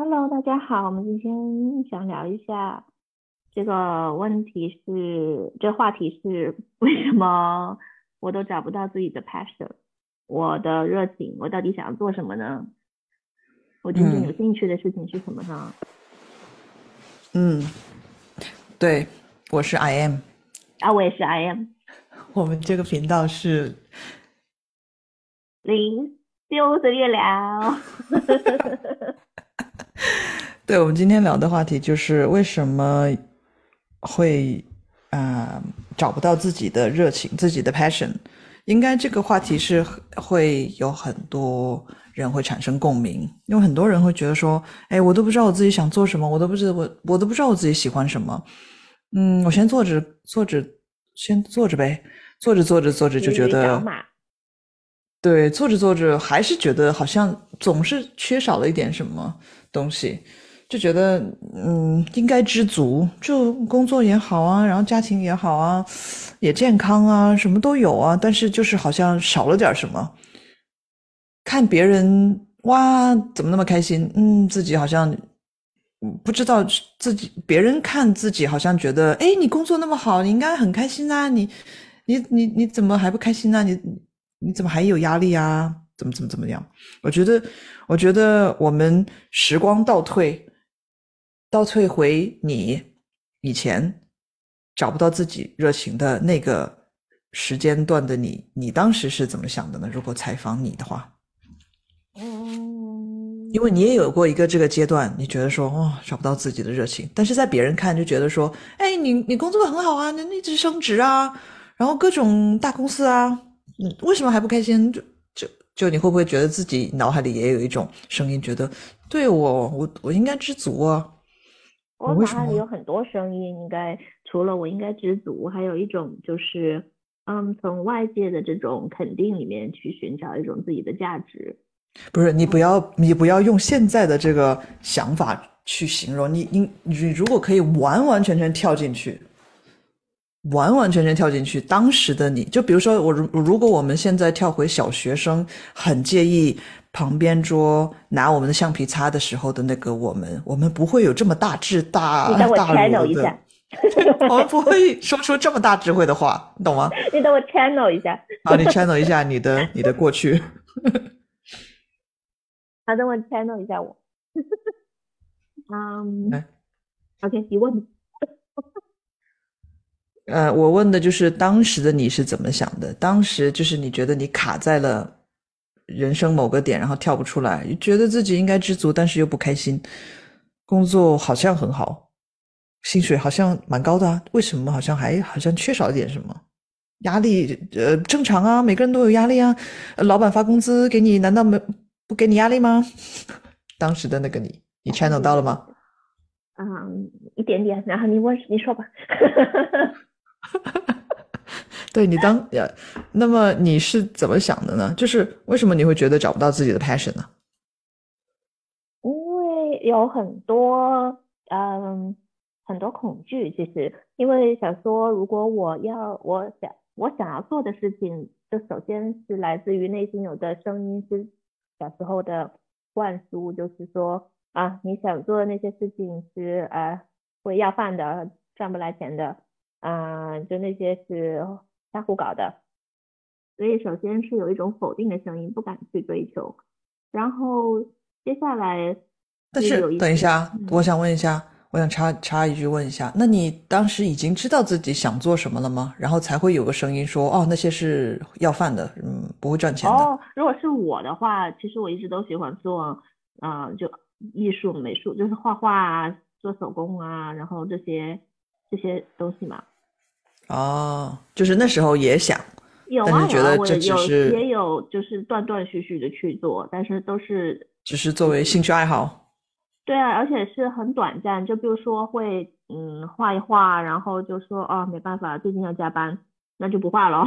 Hello，大家好，我们今天想聊一下这个问题是，这话题是为什么我都找不到自己的 passion，我的热情，我到底想要做什么呢？我真正有兴趣的事情是什么呢？嗯，对，我是 I am，啊，我也是 I am，我们这个频道是零六的月亮。对，我们今天聊的话题就是为什么会啊找不到自己的热情、自己的 passion。应该这个话题是会有很多人会产生共鸣，因为很多人会觉得说，哎，我都不知道我自己想做什么，我都不知道我我都不知道我自己喜欢什么。嗯，我先做着做着，先做着呗，做着做着做着就觉得，对，做着做着还是觉得好像总是缺少了一点什么东西。就觉得，嗯，应该知足，就工作也好啊，然后家庭也好啊，也健康啊，什么都有啊，但是就是好像少了点什么。看别人哇，怎么那么开心？嗯，自己好像不知道自己，别人看自己好像觉得，哎，你工作那么好，你应该很开心啊，你，你，你，你怎么还不开心呢？你，你怎么还有压力啊？怎么怎么怎么样？我觉得，我觉得我们时光倒退。倒退回你以前找不到自己热情的那个时间段的你，你当时是怎么想的呢？如果采访你的话，嗯，因为你也有过一个这个阶段，你觉得说哦找不到自己的热情，但是在别人看就觉得说，哎，你你工作很好啊，你一直升职啊，然后各种大公司啊，嗯，为什么还不开心？就就就你会不会觉得自己脑海里也有一种声音，觉得对我我我应该知足啊？我脑海里有很多声音，应该除了我应该知足，还有一种就是，嗯，从外界的这种肯定里面去寻找一种自己的价值。不是你不要你不要用现在的这个想法去形容你你你如果可以完完全全跳进去，完完全全跳进去当时的你就比如说我如如果我们现在跳回小学生很介意。旁边桌拿我们的橡皮擦的时候的那个我们，我们不会有这么大智大 大一的，我 们不会说出这么大智慧的话，你懂吗？你等我 channel 一下。好，你 channel 一下你的你的过去。好，等我 channel 一下我。嗯，OK，你问。呃，我问的就是当时的你是怎么想的？当时就是你觉得你卡在了。人生某个点，然后跳不出来，觉得自己应该知足，但是又不开心。工作好像很好，薪水好像蛮高的啊，为什么好像还好像缺少一点什么？压力呃正常啊，每个人都有压力啊。老板发工资给你，难道没不给你压力吗？当时的那个你，你 channel 到了吗？嗯，一点点。然后你问，你说吧。对你当呃，那么你是怎么想的呢？就是为什么你会觉得找不到自己的 passion 呢？因为有很多嗯很多恐惧，其实因为想说，如果我要我想我想要做的事情，就首先是来自于内心有的声音，是小时候的灌输，就是说啊，你想做的那些事情是呃会要饭的，赚不来钱的，啊，就那些是。瞎胡搞的，所以首先是有一种否定的声音，不敢去追求。然后接下来，但是等一下，我想问一下，我想插插一句问一下，那你当时已经知道自己想做什么了吗？然后才会有个声音说，哦，那些是要饭的，嗯，不会赚钱的。哦，如果是我的话，其实我一直都喜欢做，嗯，就艺术美术，就是画画啊，做手工啊，然后这些这些东西嘛。哦，就是那时候也想，有啊，觉得这只是也有，就是断断续续的去做，但是都是只是作为兴趣爱好。对啊，而且是很短暂，就比如说会嗯画一画，然后就说哦没办法，最近要加班，那就不画了，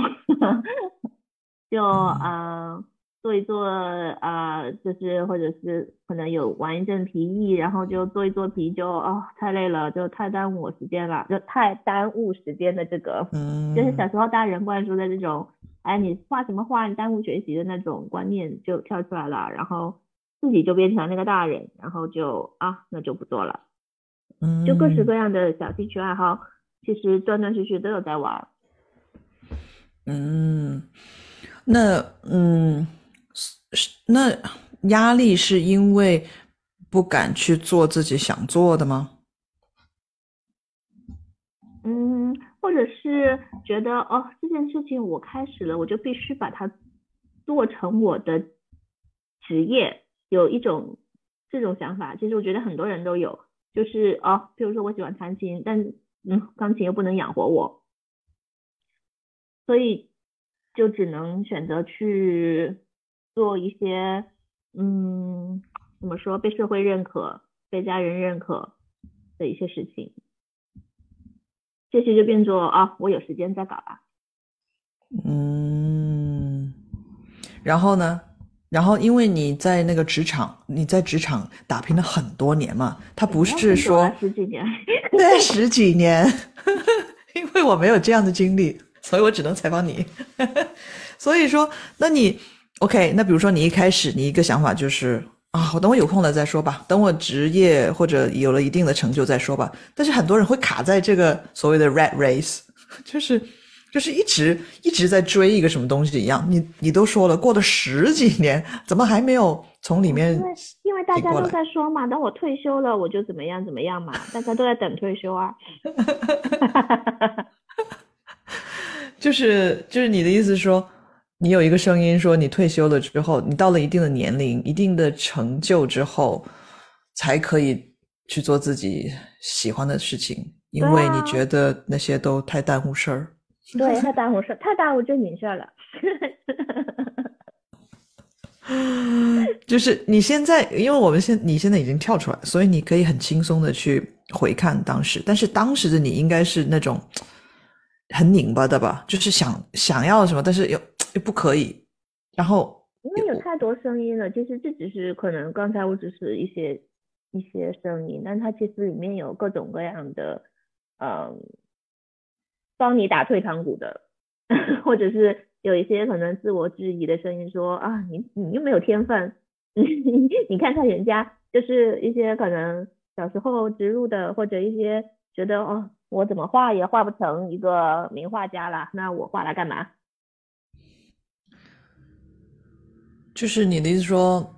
就嗯。做一做啊，就是或者是可能有玩一阵皮艺，然后就做一做皮，就哦太累了，就太耽误我时间了，就太耽误时间的这个，嗯，就是小时候大人灌输的这种，哎，你画什么画，你耽误学习的那种观念就跳出来了，然后自己就变成那个大人，然后就啊，那就不做了。嗯，就各式各样的小兴趣爱好，其实断断续续都有在玩。嗯，那嗯，是那压力是因为不敢去做自己想做的吗？嗯，或者是觉得哦，这件事情我开始了，我就必须把它做成我的职业，有一种这种想法。其实我觉得很多人都有。就是哦，比如说我喜欢弹琴，但嗯，钢琴又不能养活我，所以就只能选择去做一些嗯，怎么说被社会认可、被家人认可的一些事情。这些就变作啊，我有时间再搞吧。嗯，然后呢？然后，因为你在那个职场，你在职场打拼了很多年嘛，他不是说 十几年，对，十几年，因为我没有这样的经历，所以我只能采访你。所以说，那你 OK？那比如说你一开始你一个想法就是啊，我等我有空了再说吧，等我职业或者有了一定的成就再说吧。但是很多人会卡在这个所谓的 rat race，就是。就是一直一直在追一个什么东西一样，你你都说了，过了十几年，怎么还没有从里面？因为因为大家都在说嘛，等我退休了，我就怎么样怎么样嘛，大家都在等退休啊。就是就是你的意思说，你有一个声音说，你退休了之后，你到了一定的年龄、一定的成就之后，才可以去做自己喜欢的事情，因为你觉得那些都太耽误事儿。对，太耽误事，太耽误正经事儿了。就是你现在，因为我们现你现在已经跳出来，所以你可以很轻松的去回看当时。但是当时的你应该是那种很拧巴的吧？就是想想要什么，但是又又不可以。然后因为有太多声音了，其实这只是可能刚才我只是一些一些声音，但它其实里面有各种各样的，嗯。帮你打退堂鼓的，或者是有一些可能自我质疑的声音，说啊，你你又没有天分，你看看人家，就是一些可能小时候植入的，或者一些觉得哦，我怎么画也画不成一个名画家了，那我画来干嘛？就是你的意思说，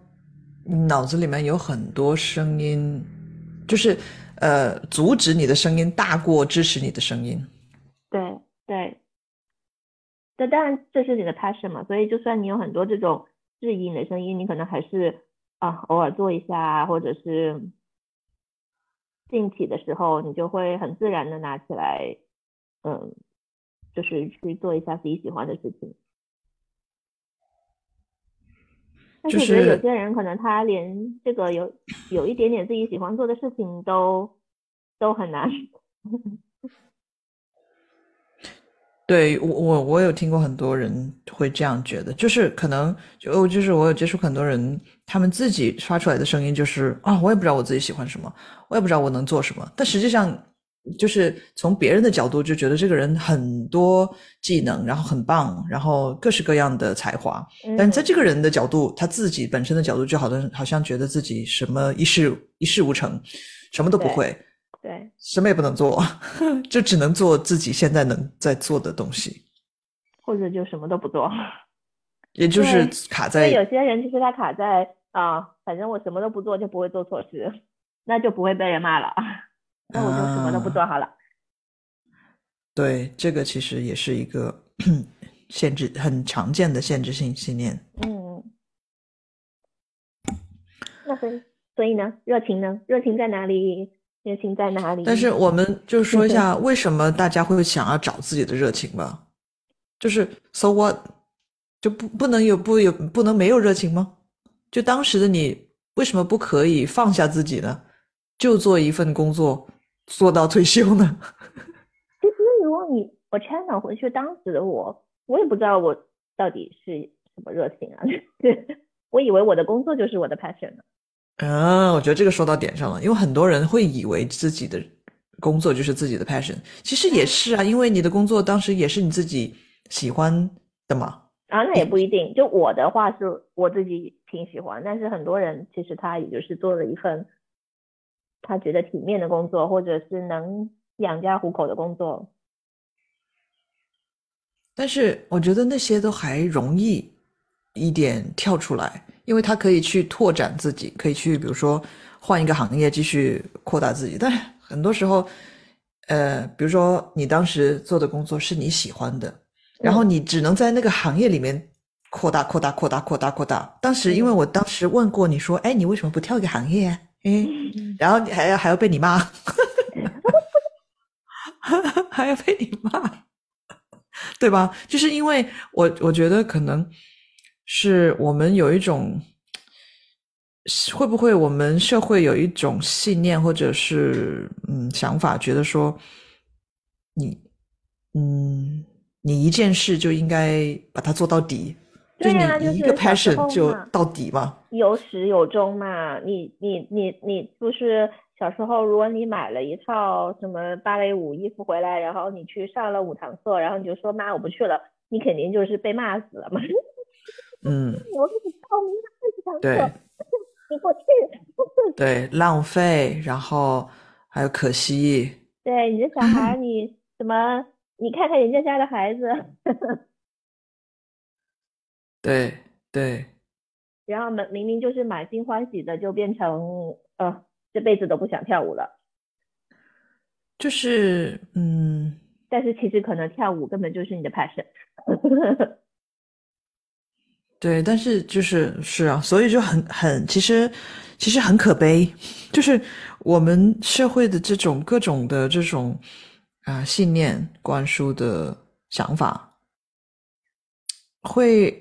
脑子里面有很多声音，就是呃，阻止你的声音大过支持你的声音。对对，这当然这是你的 passion 嘛，所以就算你有很多这种质疑你的声音，你可能还是啊偶尔做一下，或者是兴起的时候，你就会很自然的拿起来，嗯，就是去做一下自己喜欢的事情。但是我觉得有些人可能他连这个有有一点点自己喜欢做的事情都都很难。对我我我有听过很多人会这样觉得，就是可能就就是我有接触很多人，他们自己发出来的声音就是啊，我也不知道我自己喜欢什么，我也不知道我能做什么。但实际上，就是从别人的角度就觉得这个人很多技能，然后很棒，然后各式各样的才华。但在这个人的角度，他自己本身的角度，就好像好像觉得自己什么一事一事无成，什么都不会。对，什么也不能做，就只能做自己现在能在做的东西，或者就什么都不做，也就是卡在。有些人就是他卡在啊，反正我什么都不做就不会做错事，那就不会被人骂了，那我就什么都不做好了。对，这个其实也是一个 限制，很常见的限制性信念。嗯，那所以所以呢，热情呢？热情在哪里？热情在哪里？但是我们就说一下，为什么大家会想要找自己的热情吧？就是 so what 就不不能有不有不能没有热情吗？就当时的你为什么不可以放下自己呢？就做一份工作做到退休呢？其实如果你我 channel 回去当时的我，我也不知道我到底是什么热情啊？我以为我的工作就是我的 passion 呢。啊，我觉得这个说到点上了，因为很多人会以为自己的工作就是自己的 passion，其实也是啊，因为你的工作当时也是你自己喜欢的嘛。啊，那也不一定。就我的话是我自己挺喜欢，但是很多人其实他也就是做了一份他觉得体面的工作，或者是能养家糊口的工作。但是我觉得那些都还容易一点跳出来，因为他可以去拓展自己，可以去比如说换一个行业继续扩大自己。但很多时候，呃，比如说你当时做的工作是你喜欢的，然后你只能在那个行业里面扩大、扩大、扩大、扩大、扩大。当时因为我当时问过你说，哎，你为什么不跳一个行业？哎，然后你还要还要被你骂，还要被你骂。对吧？就是因为我我觉得可能是我们有一种，会不会我们社会有一种信念或者是嗯想法，觉得说你嗯你一件事就应该把它做到底，就你一个 passion 就到底嘛，有始有终嘛。你你你你不是。小时候，如果你买了一套什么芭蕾舞衣服回来，然后你去上了五堂课，然后你就说妈我不去了，你肯定就是被骂死了嘛。嗯。我给你报名二十堂课，你给我去。对，浪费，然后还有可惜。对，你这小孩，你怎么？你看看人家家的孩子。对对。然后明明明就是满心欢喜的，就变成呃。这辈子都不想跳舞了，就是嗯，但是其实可能跳舞根本就是你的 passion，对，但是就是是啊，所以就很很其实其实很可悲，就是我们社会的这种各种的这种啊信念灌输的想法会。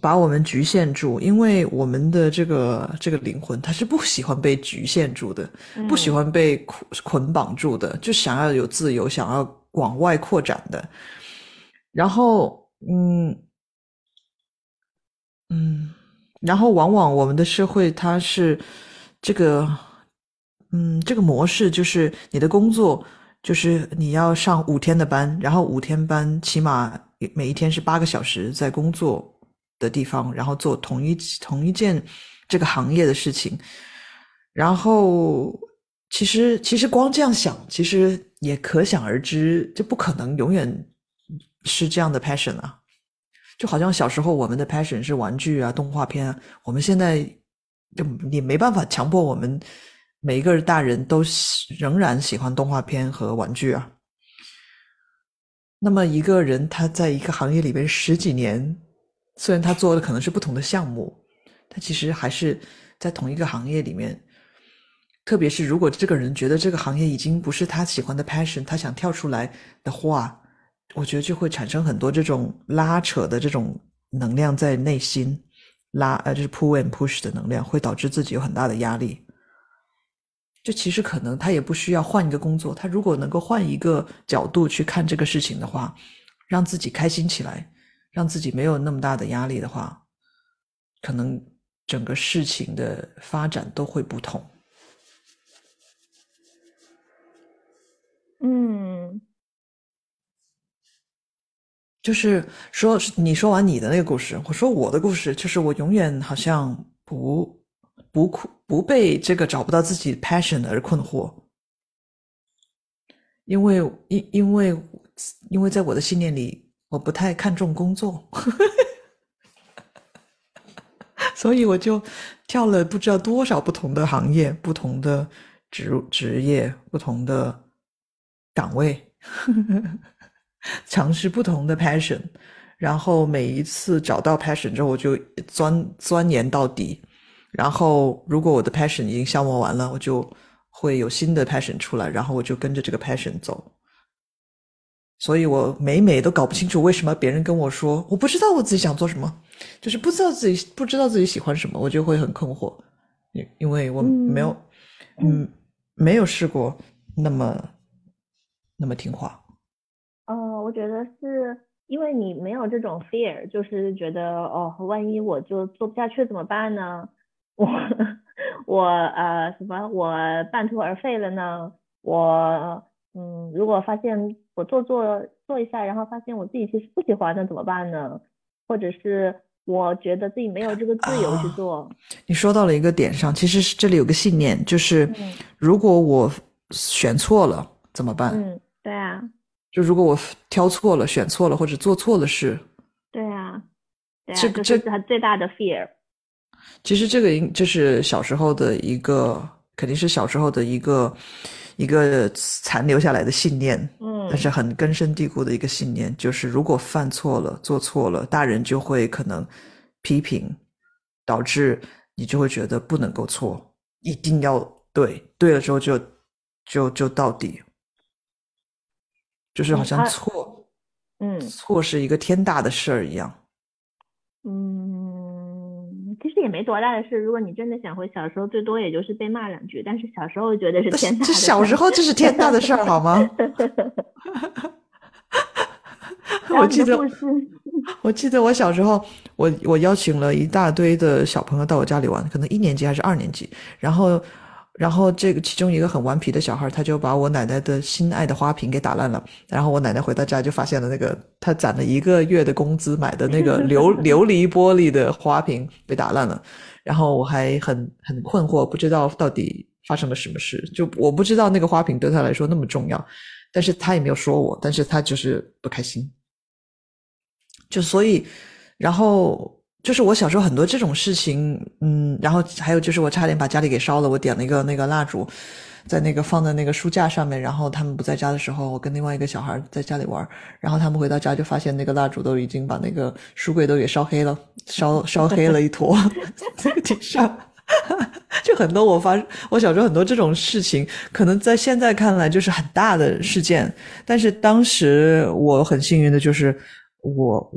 把我们局限住，因为我们的这个这个灵魂，它是不喜欢被局限住的，不喜欢被捆捆绑住的，就想要有自由，想要往外扩展的。然后，嗯嗯，然后往往我们的社会，它是这个，嗯，这个模式就是你的工作就是你要上五天的班，然后五天班起码每一天是八个小时在工作。的地方，然后做同一同一件这个行业的事情，然后其实其实光这样想，其实也可想而知，就不可能永远是这样的 passion 啊。就好像小时候我们的 passion 是玩具啊、动画片啊，我们现在就你没办法强迫我们每一个大人都仍然喜欢动画片和玩具啊。那么一个人他在一个行业里边十几年。虽然他做的可能是不同的项目，他其实还是在同一个行业里面。特别是如果这个人觉得这个行业已经不是他喜欢的 passion，他想跳出来的话，我觉得就会产生很多这种拉扯的这种能量在内心拉，呃，就是 pull and push 的能量，会导致自己有很大的压力。就其实可能他也不需要换一个工作，他如果能够换一个角度去看这个事情的话，让自己开心起来。让自己没有那么大的压力的话，可能整个事情的发展都会不同。嗯，就是说，你说完你的那个故事，我说我的故事，就是我永远好像不不困不被这个找不到自己 passion 而困惑，因为因因为因为在我的信念里。我不太看重工作，所以我就跳了不知道多少不同的行业、不同的职职业、不同的岗位，尝试不同的 passion，然后每一次找到 passion 之后，我就钻钻研到底。然后如果我的 passion 已经消磨完了，我就会有新的 passion 出来，然后我就跟着这个 passion 走。所以我每每都搞不清楚为什么别人跟我说我不知道我自己想做什么，就是不知道自己不知道自己喜欢什么，我就会很困惑，因因为我没有，嗯，没有试过那么那么听话。哦，我觉得是因为你没有这种 fear，就是觉得哦，万一我就做不下去怎么办呢？我我呃什么我半途而废了呢？我。嗯，如果发现我做做做一下，然后发现我自己其实不喜欢，那怎么办呢？或者是我觉得自己没有这个自由去啊做。你说到了一个点上，其实是这里有个信念，就是嗯如果我选错了怎么办？嗯，对啊，就如果我挑错了、选错了或者做错了事，对啊，对啊，这个这这是他最大的 fear。其实这个应就是小时候的一个，肯定是小时候的一个一个残留下来的信念，嗯。但是很根深蒂固的一个信念，就是如果犯错了、做错了，大人就会可能批评，导致你就会觉得不能够错，一定要对，对了之后就就就到底，就是好像错、嗯。错是一个天大的事儿一样。嗯，其实也没多大的事。如果你真的想回小时候，最多也就是被骂两句，但是小时候觉得是天大的这小时候这是天大的事儿，好吗？我记得我记得我小时候，我我邀请了一大堆的小朋友到我家里玩，可能一年级还是二年级，然后，然后这个其中一个很顽皮的小孩，他就把我奶奶的心爱的花瓶给打烂了，然后我奶奶回到家就发现了那个他攒了一个月的工资买的那个琉琉璃玻璃的花瓶被打烂了，然后我还很很困惑，不知道到底发生了什么事，就我不知道那个花瓶对他来说那么重要，但是他也没有说我，但是他就是不开心。就所以，然后就是我小时候很多这种事情，嗯，然后还有就是我差点把家里给烧了，我点了一个那个蜡烛，在那个放在那个书架上面，然后他们不在家的时候，我跟另外一个小孩在家里玩，然后他们回到家就发现那个蜡烛都已经把那个书柜都给烧黑了，烧烧黑了一坨，那个地上。就很多我发，我小时候很多这种事情，可能在现在看来就是很大的事件，但是当时我很幸运的就是我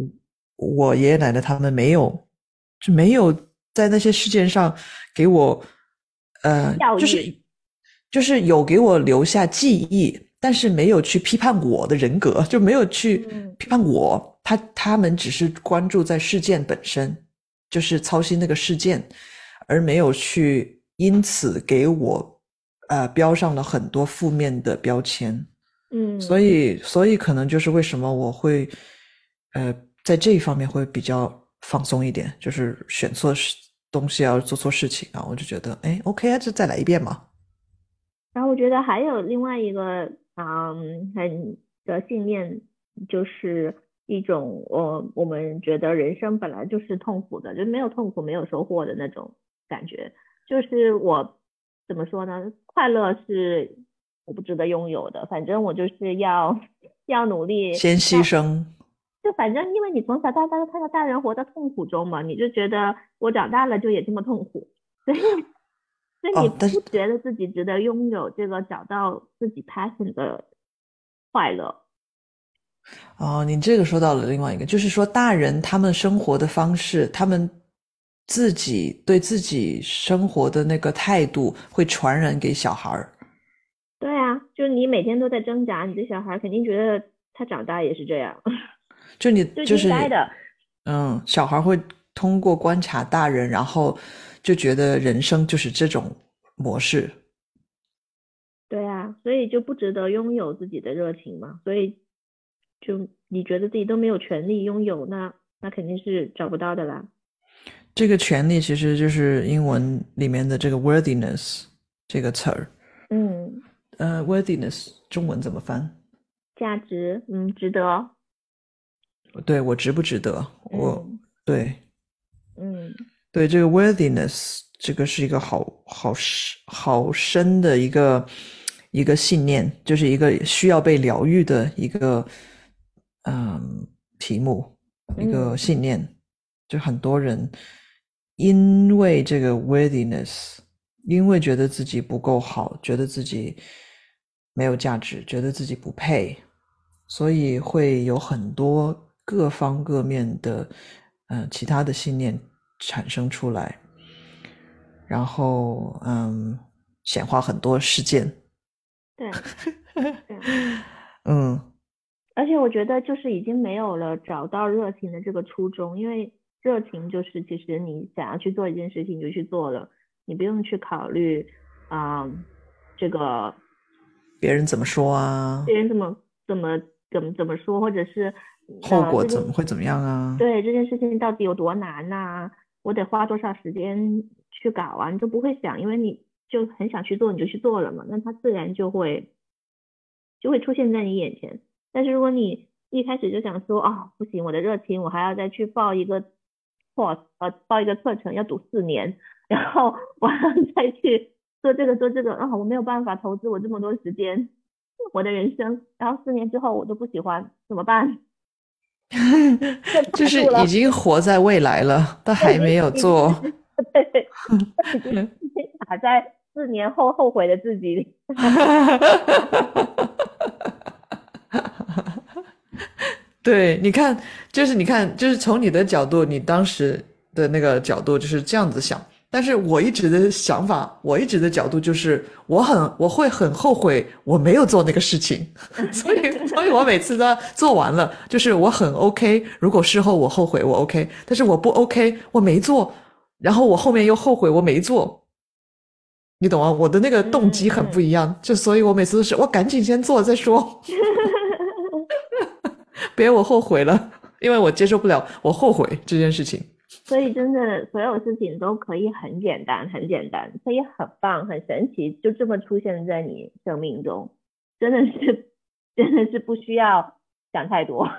我爷爷奶奶他们没有就没有在那些事件上给我呃就是就是有给我留下记忆，但是没有去批判我的人格，就没有去嗯。批判我，他他们只是关注在事件本身，就是操心那个事件，而没有去因此给我呃标上了很多负面的标签。嗯，所以，所以可能就是为什么我会，呃，在这一方面会比较放松一点，就是选错事东西要，做错事情啊，我就觉得，哎，OK 啊，就再来一遍嘛。然后我觉得还有另外一个嗯很的信念，就是一种我我们觉得人生本来就是痛苦的，就没有痛苦没有收获的那种感觉。就是我怎么说呢？快乐是我不值得拥有的，反正我就是要 要努力，先牺牲，就反正因为你从小到大都看到大人活在痛苦中嘛，你就觉得我长大了就也这么痛苦，所以所以你不觉得自己值得拥有这个找到自己 passion 的快乐。哦，你这个说到了另外一个，就是说大人他们生活的方式，他们自己对自己生活的那个态度会传染给小孩儿。对啊，就是你每天都在挣扎，你的小孩肯定觉得他长大也是这样，就你就就是应该的。嗯，小孩会通过观察大人，然后就觉得人生就是这种模式。对啊，所以就不值得拥有自己的热情嘛。所以就你觉得自己都没有权利拥有，那那肯定是找不到的啦。这个权利其实就是英文里面的这个 worthiness 这个词儿。嗯，呃，worthiness 中文怎么翻？价值，嗯，值得。对我值不值得？我嗯对嗯对这个 worthiness 这个是一个好好深好深的一个一个信念，就是一个需要被疗愈的一个嗯题目，一个嗯信念。就很多人因为这个 worthiness，因为觉得自己不够好，觉得自己没有价值，觉得自己不配，所以会有很多各方各面的呃其他的信念产生出来，然后嗯显化很多事件，对对，嗯而且我觉得就是已经没有了找到热情的这个初衷，因为热情就是其实你想要去做一件事情你就去做了，你不用去考虑啊、这个别人怎么说啊？别人怎么怎么怎么怎么说，或者是后果怎么会怎么样啊？对这件事情到底有多难呐、我得花多少时间去搞啊？你就不会想，因为你就很想去做，你就去做了嘛，那它自然就会就会出现在你眼前。但是如果你一开始就想说，哦，不行，我的热情我还要再去报一个 course，呃，报一个课程要读四年，然后我还要再去做这个做这个，啊，我没有办法投资我这么多时间，我的人生，然后四年之后我都不喜欢，怎么办？就是已经活在未来了，但还没有做。对，已经已经卡在四年后后悔的自己里。对，你看，就是你看，就是从你的角度，你当时的那个角度就是这样子想。但是我一直的想法，我一直的角度就是，我很我会很后悔我没有做那个事情，所以所以我每次都做完了，就是我很 OK。如果事后我后悔，我 OK，但是我不 OK，我没做，然后我后面又后悔我没做，你懂吗？我的那个动机很不一样，就所以我每次都是我赶紧先做再说。别我后悔了，因为我接受不了我后悔这件事情。所以真的，所有事情都可以很简单，很简单，可以很棒，很神奇，就这么出现在你生命中，真的是，真的是不需要想太多。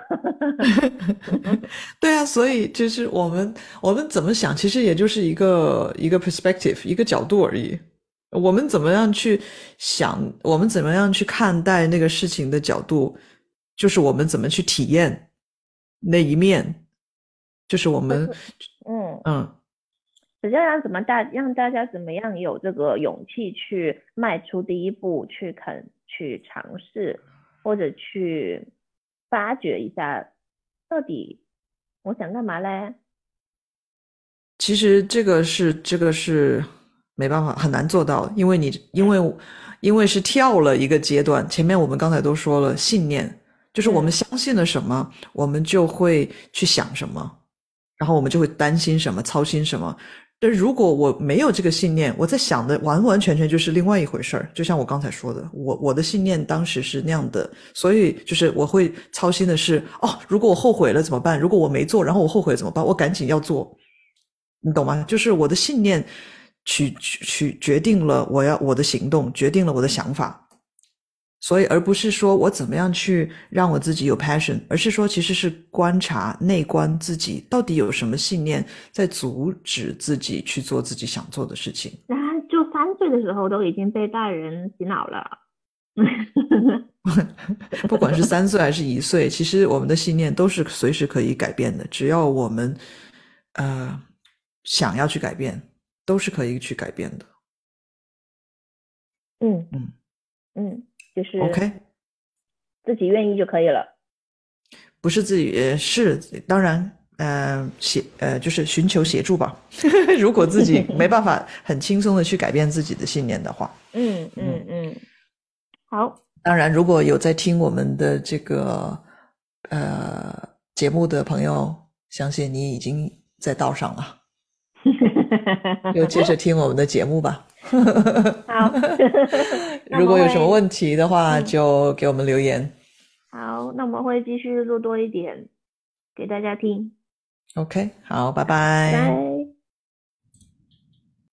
对啊，所以就是我们我们怎么想，其实也就是一个一个 perspective，一个角度而已。我们怎么样去想，我们怎么样去看待那个事情的角度，就是我们怎么去体验那一面，就是我们嗯，嗯。只要让怎么大让大家怎么样有这个勇气去迈出第一步，去肯去尝试，或者去发掘一下，到底我想干嘛嘞？其实这个是这个是没办法很难做到，因为你因为因为是跳了一个阶段，前面我们刚才都说了，信念就是我们嗯相信了什么，我们就会去想什么，然后我们就会担心什么，操心什么。但如果我没有这个信念，我在想的完完全全就是另外一回事儿。就像我刚才说的，我我的信念当时是那样的，所以就是我会操心的是，哦，如果我后悔了怎么办？如果我没做，然后我后悔怎么办？我赶紧要做，你懂吗？就是我的信念取取取决定了我要我的行动，决定了我的想法。所以，而不是说我怎么样去让我自己有 passion，而是说其实是观察内观自己到底有什么信念在阻止自己去做自己想做的事情。然后就三岁的时候都已经被大人洗脑了。不管是三岁还是一岁，其实我们的信念都是随时可以改变的，只要我们呃想要去改变，都是可以去改变的。嗯嗯嗯，就是，OK，自己愿意就可以了。不是自己呃是当然。呃，协呃就是寻求协助吧。如果自己 没办法很轻松的去改变自己的信念的话，嗯嗯嗯，好，当然，如果有在听我们的这个呃节目的朋友，相信你已经在道上了，就接着听我们的节目吧。好。如果有什么问题的话，嗯就给我们留言。好，那我们会继续录多一点给大家听。OK，好，拜拜。拜。